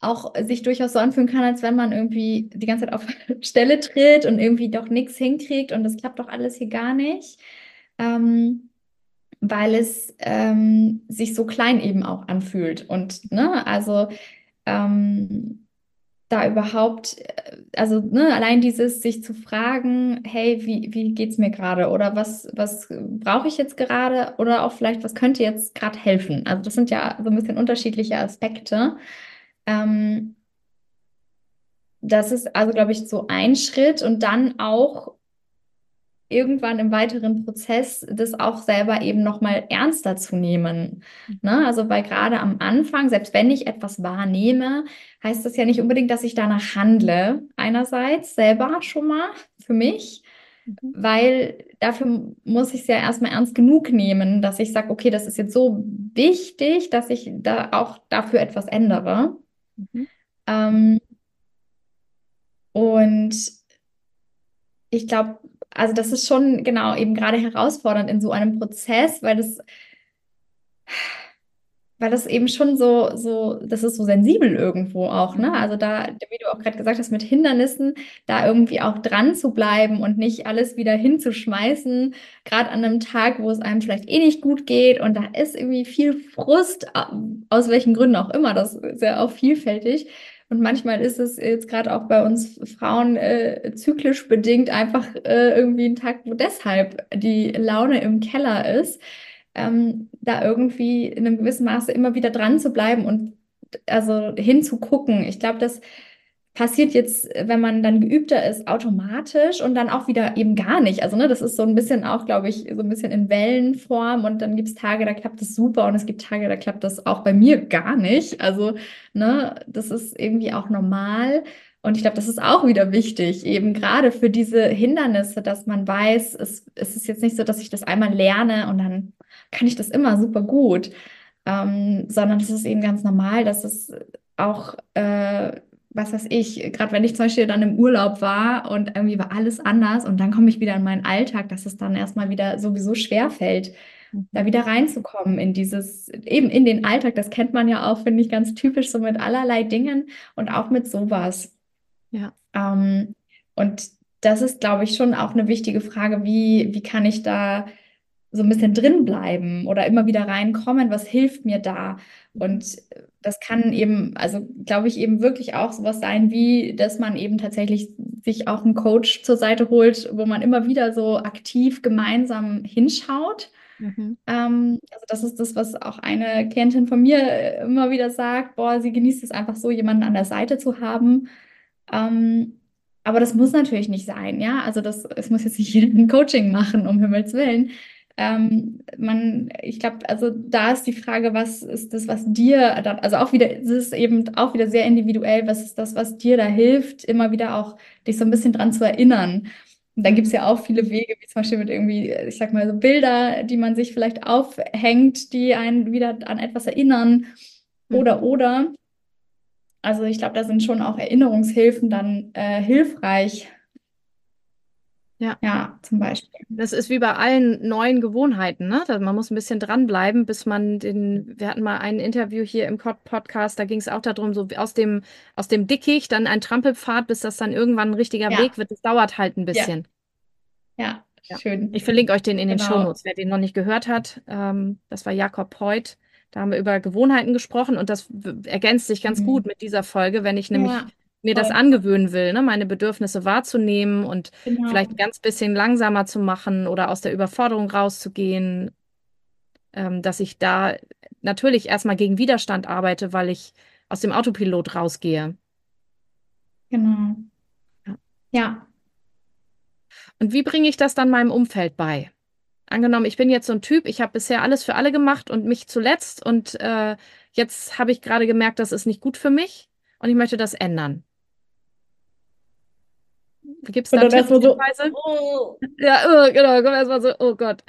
auch sich durchaus so anfühlen kann, als wenn man irgendwie die ganze Zeit auf Stelle tritt und irgendwie doch nichts hinkriegt und das klappt doch alles hier gar nicht, ähm, weil es ähm, sich so klein eben auch anfühlt. Und ne, also ähm, da überhaupt, äh, also ne, allein dieses sich zu fragen, hey, wie, wie geht's mir gerade oder was, was brauche ich jetzt gerade oder auch vielleicht, was könnte jetzt gerade helfen? Also das sind ja so ein bisschen unterschiedliche Aspekte. Ähm, das ist also, glaube ich, so ein Schritt und dann auch irgendwann im weiteren Prozess das auch selber eben nochmal ernster zu nehmen. Ne? Also weil gerade am Anfang, selbst wenn ich etwas wahrnehme, heißt das ja nicht unbedingt, dass ich danach handle. Einerseits selber schon mal für mich, Mhm. weil dafür muss ich es ja erstmal ernst genug nehmen, dass ich sage, okay, das ist jetzt so wichtig, dass ich da auch dafür etwas ändere. Mhm. Ähm, und ich glaube, also das ist schon genau eben gerade herausfordernd in so einem Prozess, weil das, weil das eben schon so, so, das ist so sensibel irgendwo auch, ne? Mhm. Also da, wie du auch gerade gesagt hast, mit Hindernissen, da irgendwie auch dran zu bleiben und nicht alles wieder hinzuschmeißen, gerade an einem Tag, wo es einem vielleicht eh nicht gut geht und da ist irgendwie viel Frust, aus welchen Gründen auch immer, das ist ja auch vielfältig. Und manchmal ist es jetzt gerade auch bei uns Frauen äh, zyklisch bedingt einfach äh, irgendwie ein Tag, wo deshalb die Laune im Keller ist, ähm, da irgendwie in einem gewissen Maße immer wieder dran zu bleiben und also hinzugucken. Ich glaube, das passiert jetzt, wenn man dann geübter ist, automatisch und dann auch wieder eben gar nicht. Also, ne, das ist so ein bisschen auch, glaube ich, so ein bisschen in Wellenform und dann gibt es Tage, da klappt das super und es gibt Tage, da klappt das auch bei mir gar nicht. Also, ne, das ist irgendwie auch normal. Und ich glaube, das ist auch wieder wichtig, eben gerade für diese Hindernisse, dass man weiß, es, es ist jetzt nicht so, dass ich das einmal lerne und dann kann ich das immer super gut, ähm, sondern es ist eben ganz normal, dass es auch äh, was weiß ich, gerade wenn ich zum Beispiel dann im Urlaub war und irgendwie war alles anders und dann komme ich wieder in meinen Alltag, dass es dann erstmal wieder sowieso schwer fällt, da wieder reinzukommen in dieses, eben in den Alltag. Das kennt man ja auch, finde ich, ganz typisch so mit allerlei Dingen und auch mit sowas. Ja. Ähm, und das ist, glaube ich, schon auch eine wichtige Frage, wie, wie kann ich da so ein bisschen drin bleiben oder immer wieder reinkommen, was hilft mir da? Und das kann eben, also glaube ich, eben wirklich auch sowas sein, wie dass man eben tatsächlich sich auch einen Coach zur Seite holt, wo man immer wieder so aktiv gemeinsam hinschaut. Mhm. Ähm, also das ist das, was auch eine Klientin von mir immer wieder sagt, boah, sie genießt es einfach so, jemanden an der Seite zu haben. Ähm, aber das muss natürlich nicht sein, ja. Also das, es muss jetzt nicht jeder ein Coaching machen, um Himmels Willen. Ähm, man, ich glaube, also da ist die Frage, was ist das, was dir, also auch wieder, es ist eben auch wieder sehr individuell, was ist das, was dir da hilft, immer wieder auch dich so ein bisschen dran zu erinnern. Und da gibt es ja auch viele Wege, wie zum Beispiel mit irgendwie, ich sag mal, so Bilder, die man sich vielleicht aufhängt, die einen wieder an etwas erinnern. Oder, Mhm. oder. Also ich glaube, da sind schon auch Erinnerungshilfen dann äh, hilfreich. Ja. Ja, zum Beispiel. Das ist wie bei allen neuen Gewohnheiten, ne? Man muss ein bisschen dranbleiben, bis man den, wir hatten mal ein Interview hier im Pod- Podcast, da ging es auch darum, so aus dem, aus dem Dickicht dann ein Trampelpfad, bis das dann irgendwann ein richtiger Ja, Weg wird. Das dauert halt ein bisschen. ja, Ja. schön. Ich verlinke euch den in den Genau. Shownotes, wer den noch nicht gehört hat. Ähm, das war Jakob Peuth. Da haben wir über Gewohnheiten gesprochen und das ergänzt sich ganz Mhm. gut mit dieser Folge, wenn ich nämlich Ja, mir das angewöhnen will, ne, meine Bedürfnisse wahrzunehmen und Genau. vielleicht ein ganz bisschen langsamer zu machen oder aus der Überforderung rauszugehen, ähm, dass ich da natürlich erstmal gegen Widerstand arbeite, weil ich aus dem Autopilot rausgehe. Genau. Ja. Ja. Und wie bringe ich das dann meinem Umfeld bei? Angenommen, ich bin jetzt so ein Typ, ich habe bisher alles für alle gemacht und mich zuletzt und äh, jetzt habe ich gerade gemerkt, das ist nicht gut für mich und ich möchte das ändern. Gibt es da Und dann erstmal so, oh, Ja, oh, genau, komm erstmal so, oh Gott,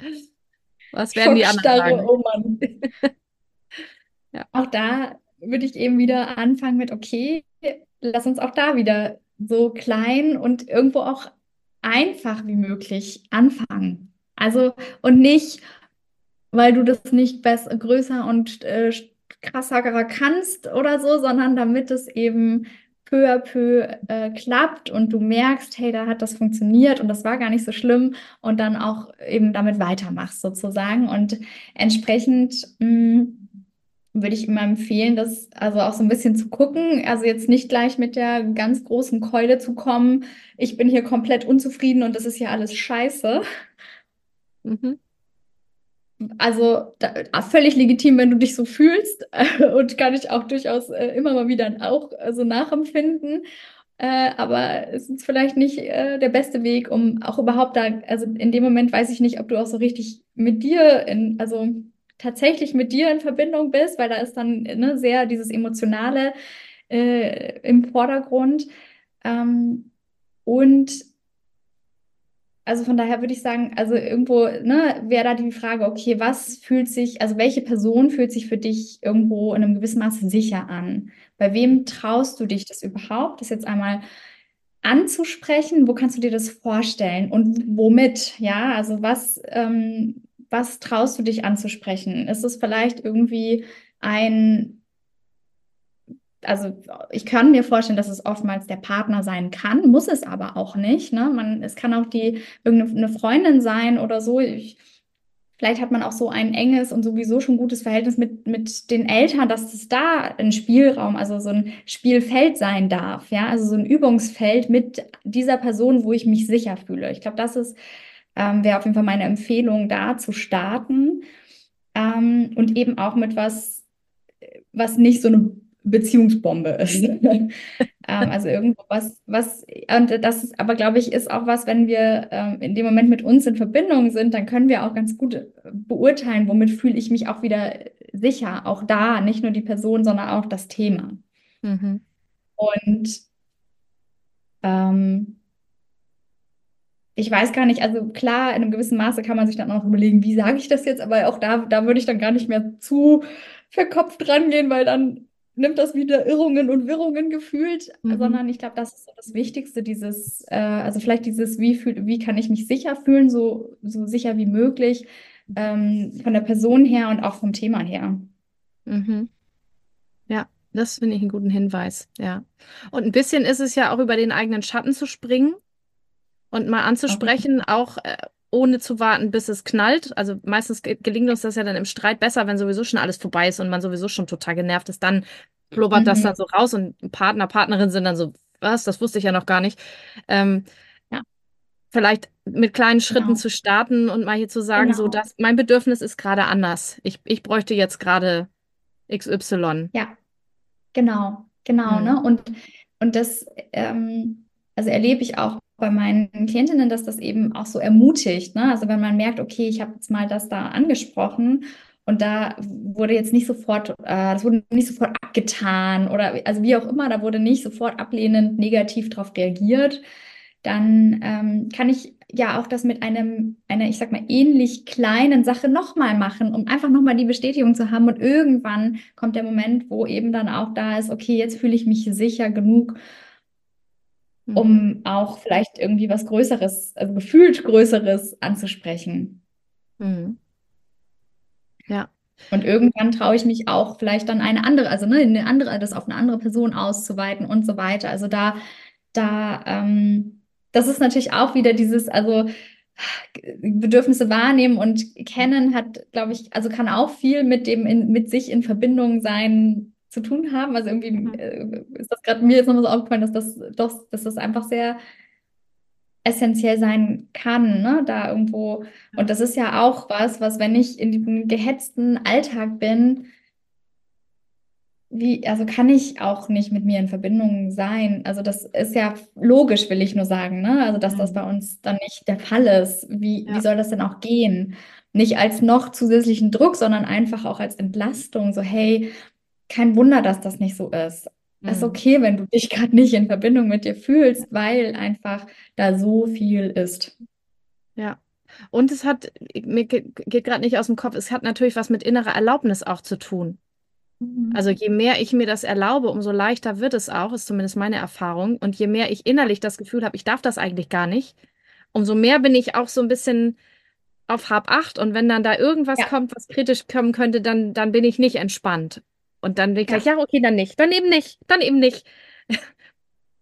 was werden die anderen sagen? oh Mann. Ja. Auch da würde ich eben wieder anfangen mit, okay, lass uns auch da wieder so klein und irgendwo auch einfach wie möglich anfangen. Also, und nicht, weil du das nicht besser, größer und äh, krasser kannst oder so, sondern damit es eben peu à peu äh, klappt und du merkst, hey, da hat das funktioniert und das war gar nicht so schlimm und dann auch eben damit weitermachst sozusagen. Und entsprechend mh, mm, würde ich immer empfehlen, das also auch so ein bisschen zu gucken. Also jetzt nicht gleich mit der ganz großen Keule zu kommen, ich bin hier komplett unzufrieden und das ist ja alles scheiße. Mhm. Also da, völlig legitim, wenn du dich so fühlst und kann ich auch durchaus äh, immer mal wieder auch äh, so nachempfinden. Äh, aber es ist vielleicht nicht äh, der beste Weg, um auch überhaupt da, also in dem Moment weiß ich nicht, ob du auch so richtig mit dir in, also tatsächlich mit dir in Verbindung bist, weil da ist dann ne, sehr dieses Emotionale äh, im Vordergrund. Ähm, und also von daher würde ich sagen, also irgendwo ne, wäre da die Frage, okay, was fühlt sich, also welche Person fühlt sich für dich irgendwo in einem gewissen Maße sicher an? Bei wem traust du dich das überhaupt, das jetzt einmal anzusprechen? Wo kannst du dir das vorstellen und womit? Ja, also was, ähm, was traust du dich anzusprechen? Ist es vielleicht irgendwie ein also ich kann mir vorstellen, dass es oftmals der Partner sein kann, muss es aber auch nicht. Ne? Man, es kann auch die irgendeine Freundin sein oder so. Ich, vielleicht hat man auch so ein enges und sowieso schon gutes Verhältnis mit, mit den Eltern, dass es da ein Spielraum, also so ein Spielfeld sein darf. Ja, also so ein Übungsfeld mit dieser Person, wo ich mich sicher fühle. Ich glaube, das ist ähm, wäre auf jeden Fall meine Empfehlung, da zu starten ähm, und eben auch mit was, was nicht so eine Beziehungsbombe ist. ähm, also irgendwo was, was, und das ist, aber glaube ich, ist auch was, wenn wir ähm, in dem Moment mit uns in Verbindung sind, dann können wir auch ganz gut äh, beurteilen, womit fühle ich mich auch wieder sicher. Auch da, nicht nur die Person, sondern auch das Thema. Mhm. Und ähm, ich weiß gar nicht, also klar, in einem gewissen Maße kann man sich dann auch überlegen, wie sage ich das jetzt, aber auch da, da würde ich dann gar nicht mehr zu verkopft rangehen, weil dann nimmt das wieder Irrungen und Wirrungen gefühlt, mhm. sondern ich glaube, das ist so das Wichtigste, dieses, äh, also vielleicht dieses, wie, fühl, wie kann ich mich sicher fühlen, so, so sicher wie möglich, ähm, von der Person her und auch vom Thema her. Mhm. Ja, das finde ich einen guten Hinweis, ja. Und ein bisschen ist es ja auch über den eigenen Schatten zu springen und mal anzusprechen, okay. auch äh, ohne zu warten, bis es knallt. Also meistens gelingt uns das ja dann im Streit besser, wenn sowieso schon alles vorbei ist und man sowieso schon total genervt ist. Dann blubbert mhm. das dann so raus und Partner, Partnerin sind dann so, was, das wusste ich ja noch gar nicht. Ähm, ja. Vielleicht mit kleinen Schritten genau. zu starten und mal hier zu sagen, genau. so, dass mein Bedürfnis ist gerade anders. Ich, ich bräuchte jetzt gerade XY. Ja, genau, genau, mhm. ne? Und, und das, ähm, also erlebe ich auch bei meinen Klientinnen, dass das eben auch so ermutigt. Ne? Also wenn man merkt, okay, ich habe jetzt mal das da angesprochen und da wurde jetzt nicht sofort, äh, das wurde nicht sofort abgetan oder also wie auch immer, da wurde nicht sofort ablehnend negativ darauf reagiert, dann ähm, kann ich ja auch das mit einem, einer, ich sag mal, ähnlich kleinen Sache nochmal machen, um einfach nochmal die Bestätigung zu haben. Und irgendwann kommt der Moment, wo eben dann auch da ist, okay, jetzt fühle ich mich sicher genug, um mhm. auch vielleicht irgendwie was Größeres, also gefühlt Größeres anzusprechen. Mhm. Ja. Und irgendwann traue ich mich auch vielleicht dann eine andere, also ne, eine andere, das auf eine andere Person auszuweiten und so weiter. Also da, da, ähm, das ist natürlich auch wieder dieses, also Bedürfnisse wahrnehmen und kennen hat, glaube ich, also kann auch viel mit dem in, mit sich in Verbindung sein zu tun haben. Also irgendwie mhm. äh, ist das gerade mir jetzt nochmal so aufgefallen, dass das doch, dass das einfach sehr essentiell sein kann, ne? Da irgendwo. Und das ist ja auch was, was, wenn ich in diesem gehetzten Alltag bin, wie, also kann ich auch nicht mit mir in Verbindung sein. Also das ist ja logisch, will ich nur sagen, ne? Also dass das mhm. bei uns dann nicht der Fall ist. Wie, ja. wie soll das denn auch gehen? Nicht als noch zusätzlichen Druck, sondern einfach auch als Entlastung. So, hey, kein Wunder, dass das nicht so ist. Es ist okay, wenn du dich gerade nicht in Verbindung mit dir fühlst, weil einfach da so viel ist. Ja. Und es hat, mir geht gerade nicht aus dem Kopf, es hat natürlich was mit innerer Erlaubnis auch zu tun. Mhm. Also je mehr ich mir das erlaube, umso leichter wird es auch, ist zumindest meine Erfahrung. Und je mehr ich innerlich das Gefühl habe, ich darf das eigentlich gar nicht, umso mehr bin ich auch so ein bisschen auf Hab acht. Und wenn dann da irgendwas ja. kommt, was kritisch kommen könnte, dann, dann bin ich nicht entspannt. Und dann bin ich gleich, ja, okay, dann nicht, dann eben nicht, dann eben nicht.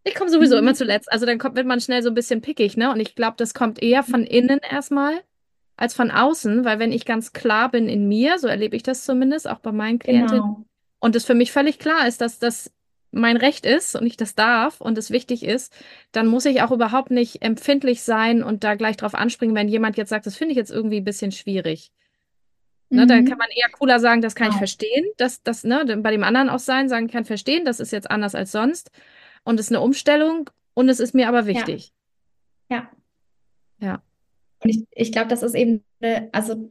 Ich komme sowieso mhm. immer zuletzt. Also dann kommt, wird man schnell so ein bisschen pickig, ne? Und ich glaube, das kommt eher von innen erstmal als von außen, weil wenn ich ganz klar bin in mir, so erlebe ich das zumindest auch bei meinen Klientinnen, genau. und es für mich völlig klar ist, dass das mein Recht ist und ich das darf und es wichtig ist, dann muss ich auch überhaupt nicht empfindlich sein und da gleich drauf anspringen, wenn jemand jetzt sagt, das finde ich jetzt irgendwie ein bisschen schwierig. Ne, mhm. Dann kann man eher cooler sagen, das kann ich genau. verstehen, dass das ne, bei dem anderen auch sein, sagen kann verstehen, das ist jetzt anders als sonst und es ist eine Umstellung und es ist mir aber wichtig. Ja. Ja. ja. Und ich, ich glaube, das ist eben eine, also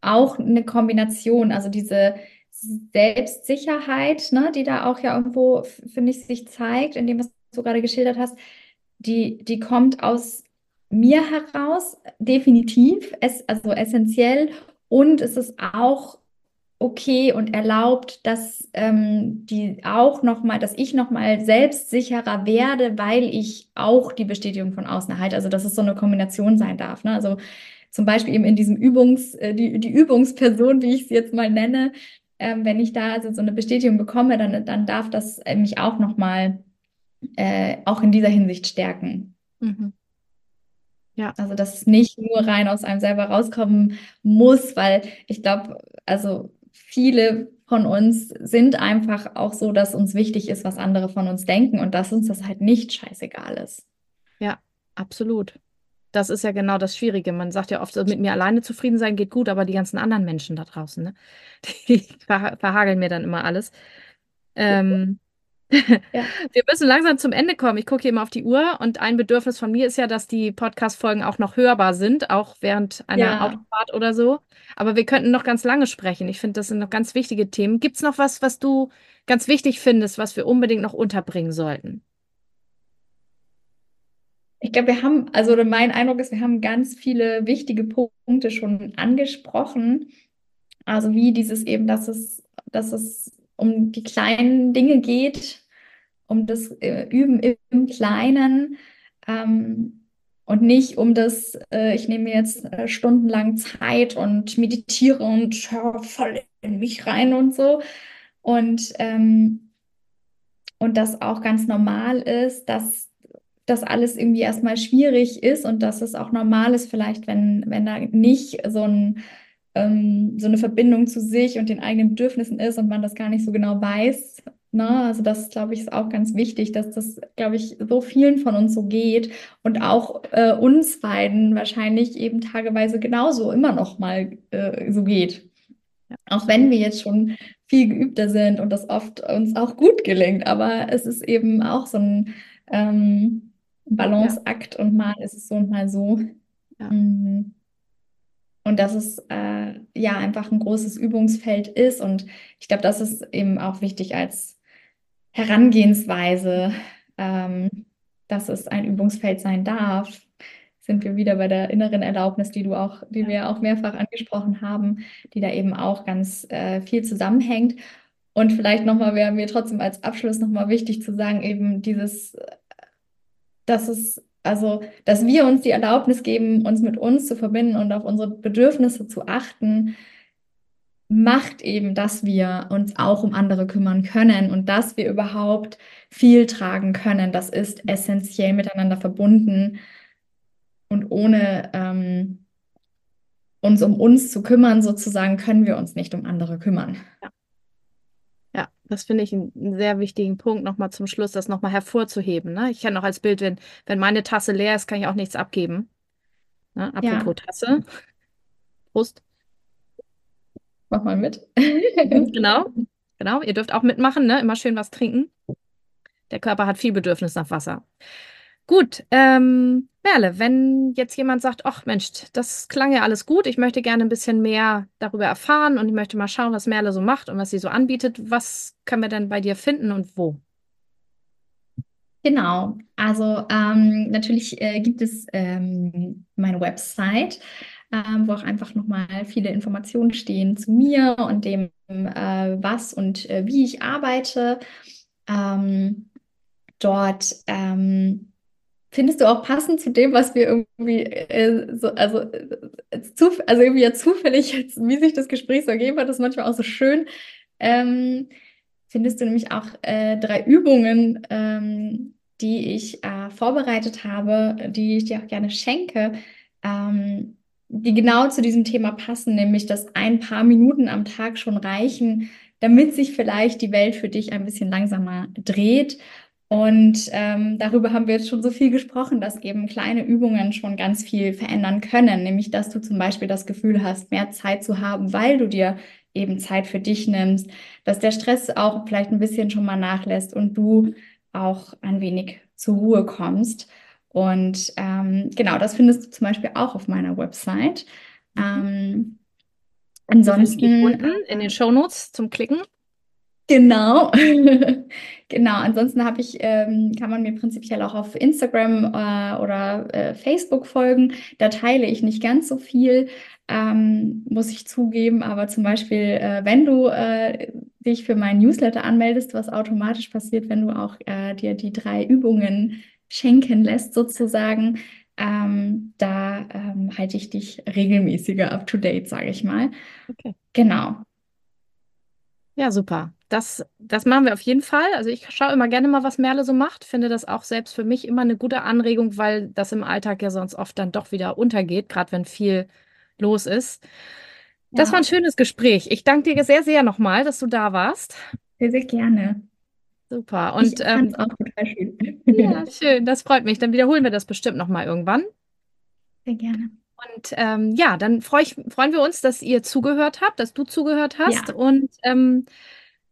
auch eine Kombination, also diese Selbstsicherheit, ne, die da auch ja irgendwo, finde ich, sich zeigt, in dem, was du gerade geschildert hast, die, die kommt aus mir heraus, definitiv, es, also essentiell. Und es ist auch okay und erlaubt, dass ähm, die auch noch mal, dass ich noch mal selbstsicherer werde, weil ich auch die Bestätigung von außen erhalte. Also dass es so eine Kombination sein darf. Ne? Also zum Beispiel eben in diesem Übungs, äh, die, die Übungsperson, wie ich sie jetzt mal nenne, ähm, wenn ich da also so eine Bestätigung bekomme, dann, dann darf das äh, mich auch noch mal äh, auch in dieser Hinsicht stärken. Mhm. Ja. Also, dass es nicht nur rein aus einem selber rauskommen muss, weil ich glaube, also viele von uns sind einfach auch so, dass uns wichtig ist, was andere von uns denken und dass uns das halt nicht scheißegal ist. Ja, absolut. Das ist ja genau das Schwierige. Man sagt ja oft, mit mir alleine zufrieden sein geht gut, aber die ganzen anderen Menschen da draußen, ne? die verhageln mir dann immer alles. Ähm, ja. Wir müssen langsam zum Ende kommen. Ich gucke hier immer auf die Uhr und ein Bedürfnis von mir ist ja, dass die Podcast-Folgen auch noch hörbar sind, auch während einer ja. Autofahrt oder so. Aber wir könnten noch ganz lange sprechen. Ich finde, das sind noch ganz wichtige Themen. Gibt es noch was, was du ganz wichtig findest, was wir unbedingt noch unterbringen sollten? Ich glaube, wir haben, also mein Eindruck ist, wir haben ganz viele wichtige Punkte schon angesprochen. Also wie dieses eben, dass es, dass es um die kleinen Dinge geht, um das äh, Üben im Kleinen ähm, und nicht um das, äh, ich nehme jetzt äh, stundenlang Zeit und meditiere und höre voll in mich rein und so. Und, ähm, und das auch ganz normal ist, dass das alles irgendwie erstmal schwierig ist und dass es auch normal ist, vielleicht, wenn, wenn da nicht so ein ähm, so eine Verbindung zu sich und den eigenen Bedürfnissen ist und man das gar nicht so genau weiß. Ne? Also das, glaube ich, ist auch ganz wichtig, dass das, glaube ich, so vielen von uns so geht und auch äh, uns beiden wahrscheinlich eben tageweise genauso immer noch mal äh, so geht. Auch wenn wir jetzt schon viel geübter sind und das oft uns auch gut gelingt, aber es ist eben auch so ein ähm, Balanceakt ja. und mal ist es so und mal so. Ja. Mhm. Und dass es äh, ja einfach ein großes Übungsfeld ist. Und ich glaube, das ist eben auch wichtig als Herangehensweise, ähm, dass es ein Übungsfeld sein darf. Sind wir wieder bei der inneren Erlaubnis, die du auch, die wir auch mehrfach angesprochen haben, die da eben auch ganz äh, viel zusammenhängt. Und vielleicht nochmal wäre mir trotzdem als Abschluss nochmal wichtig zu sagen, eben dieses, dass es also, dass wir uns die Erlaubnis geben, uns mit uns zu verbinden und auf unsere Bedürfnisse zu achten, macht eben, dass wir uns auch um andere kümmern können und dass wir überhaupt viel tragen können. Das ist essentiell miteinander verbunden. Und ohne ähm, uns um uns zu kümmern, sozusagen, können wir uns nicht um andere kümmern. Ja. Das finde ich einen sehr wichtigen Punkt, nochmal zum Schluss, das nochmal hervorzuheben. Ne? Ich kenne auch als Bild, wenn, wenn meine Tasse leer ist, kann ich auch nichts abgeben. Ne? Apropos ja. Tasse. Prost. Mach mal mit. genau, genau. Ihr dürft auch mitmachen, ne? Immer schön was trinken. Der Körper hat viel Bedürfnis nach Wasser. Gut, ähm, Merle, wenn jetzt jemand sagt, ach Mensch, das klang ja alles gut, ich möchte gerne ein bisschen mehr darüber erfahren und ich möchte mal schauen, was Merle so macht und was sie so anbietet, was können wir denn bei dir finden und wo? Genau, also ähm, natürlich äh, gibt es ähm, meine Website, ähm, wo auch einfach nochmal viele Informationen stehen zu mir und dem, äh, was und äh, wie ich arbeite. Ähm, dort ähm, findest du auch passend zu dem, was wir irgendwie äh, so, also, äh, zu, also irgendwie ja zufällig, wie sich das Gespräch so ergeben hat, ist manchmal auch so schön. Ähm, findest du nämlich auch äh, drei Übungen, ähm, die ich äh, vorbereitet habe, die ich dir auch gerne schenke, ähm, die genau zu diesem Thema passen, nämlich dass ein paar Minuten am Tag schon reichen, damit sich vielleicht die Welt für dich ein bisschen langsamer dreht. Und ähm, darüber haben wir jetzt schon so viel gesprochen, dass eben kleine Übungen schon ganz viel verändern können, nämlich dass du zum Beispiel das Gefühl hast, mehr Zeit zu haben, weil du dir eben Zeit für dich nimmst, dass der Stress auch vielleicht ein bisschen schon mal nachlässt und du auch ein wenig zur Ruhe kommst. Und ähm, genau, das findest du zum Beispiel auch auf meiner Website. Mhm. Ähm, ansonsten unten in den Shownotes zum Klicken. Genau, genau. Ansonsten habe ich, ähm, kann man mir prinzipiell auch auf Instagram äh, oder äh, Facebook folgen. Da teile ich nicht ganz so viel, ähm, muss ich zugeben. Aber zum Beispiel, äh, wenn du äh, dich für meinen Newsletter anmeldest, was automatisch passiert, wenn du auch äh, dir die drei Übungen schenken lässt, sozusagen, ähm, da ähm, halte ich dich regelmäßiger up to date, sage ich mal. Okay. Genau. Ja, super. Das, das machen wir auf jeden Fall. Also ich schaue immer gerne mal, was Merle so macht. Finde das auch selbst für mich immer eine gute Anregung, weil das im Alltag ja sonst oft dann doch wieder untergeht, gerade wenn viel los ist. Das ja. war ein schönes Gespräch. Ich danke dir sehr, sehr nochmal, dass du da warst. Sehr, sehr gerne. Super. Und ich ähm, auch total schön. Ja, schön. Das freut mich. Dann wiederholen wir das bestimmt nochmal irgendwann. Sehr gerne. Und ähm, ja, dann freu ich, freuen wir uns, dass ihr zugehört habt, dass du zugehört hast. Ja. Und ähm,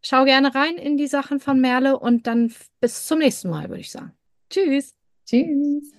schau gerne rein in die Sachen von Merle und dann bis zum nächsten Mal, würde ich sagen. Tschüss. Tschüss.